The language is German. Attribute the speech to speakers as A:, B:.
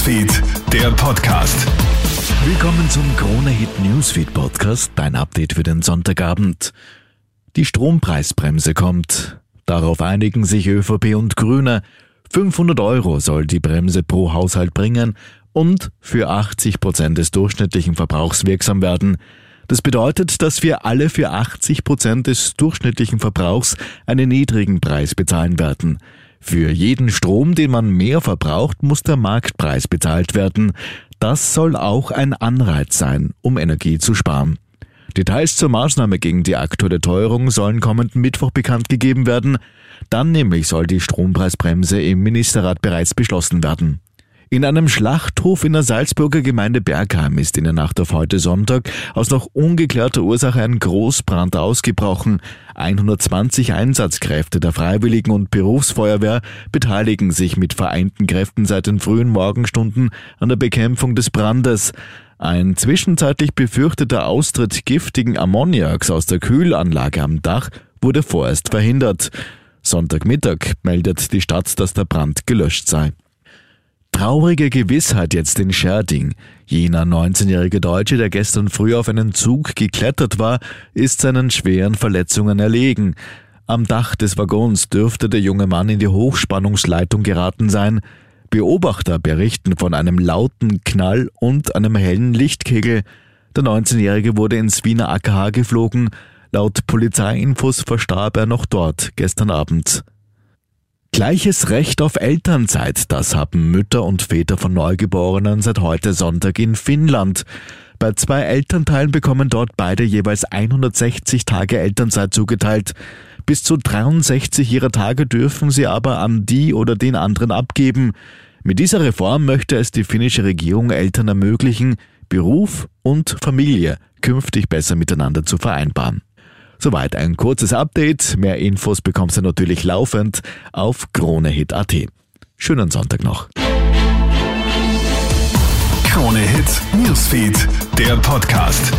A: Newsfeed, der Podcast.
B: Willkommen zum Krone Hit Newsfeed Podcast, dein Update für den Sonntagabend. Die Strompreisbremse kommt. Darauf einigen sich ÖVP und Grüne. 500 Euro soll die Bremse pro Haushalt bringen und für 80 Prozent des durchschnittlichen Verbrauchs wirksam werden. Das bedeutet, dass wir alle für 80 Prozent des durchschnittlichen Verbrauchs einen niedrigen Preis bezahlen werden. Für jeden Strom, den man mehr verbraucht, muss der Marktpreis bezahlt werden. Das soll auch ein Anreiz sein, um Energie zu sparen. Details zur Maßnahme gegen die aktuelle Teuerung sollen kommenden Mittwoch bekannt gegeben werden. Dann nämlich soll die Strompreisbremse im Ministerrat bereits beschlossen werden. In einem Schlachthof in der Salzburger Gemeinde Bergheim ist in der Nacht auf heute Sonntag aus noch ungeklärter Ursache ein Großbrand ausgebrochen. 120 Einsatzkräfte der Freiwilligen und Berufsfeuerwehr beteiligen sich mit vereinten Kräften seit den frühen Morgenstunden an der Bekämpfung des Brandes. Ein zwischenzeitlich befürchteter Austritt giftigen Ammoniaks aus der Kühlanlage am Dach wurde vorerst verhindert. Sonntagmittag meldet die Stadt, dass der Brand gelöscht sei. Traurige Gewissheit jetzt in Scherding. Jener 19-jährige Deutsche, der gestern früh auf einen Zug geklettert war, ist seinen schweren Verletzungen erlegen. Am Dach des Waggons dürfte der junge Mann in die Hochspannungsleitung geraten sein. Beobachter berichten von einem lauten Knall und einem hellen Lichtkegel. Der 19-Jährige wurde ins Wiener AKH geflogen. Laut Polizeiinfos verstarb er noch dort gestern Abend. Gleiches Recht auf Elternzeit, das haben Mütter und Väter von Neugeborenen seit heute Sonntag in Finnland. Bei zwei Elternteilen bekommen dort beide jeweils 160 Tage Elternzeit zugeteilt. Bis zu 63 ihrer Tage dürfen sie aber an die oder den anderen abgeben. Mit dieser Reform möchte es die finnische Regierung Eltern ermöglichen, Beruf und Familie künftig besser miteinander zu vereinbaren. Soweit ein kurzes Update. Mehr Infos bekommst du natürlich laufend auf KroneHit.at. Schönen Sonntag noch.
A: Krone Hit Newsfeed, der Podcast.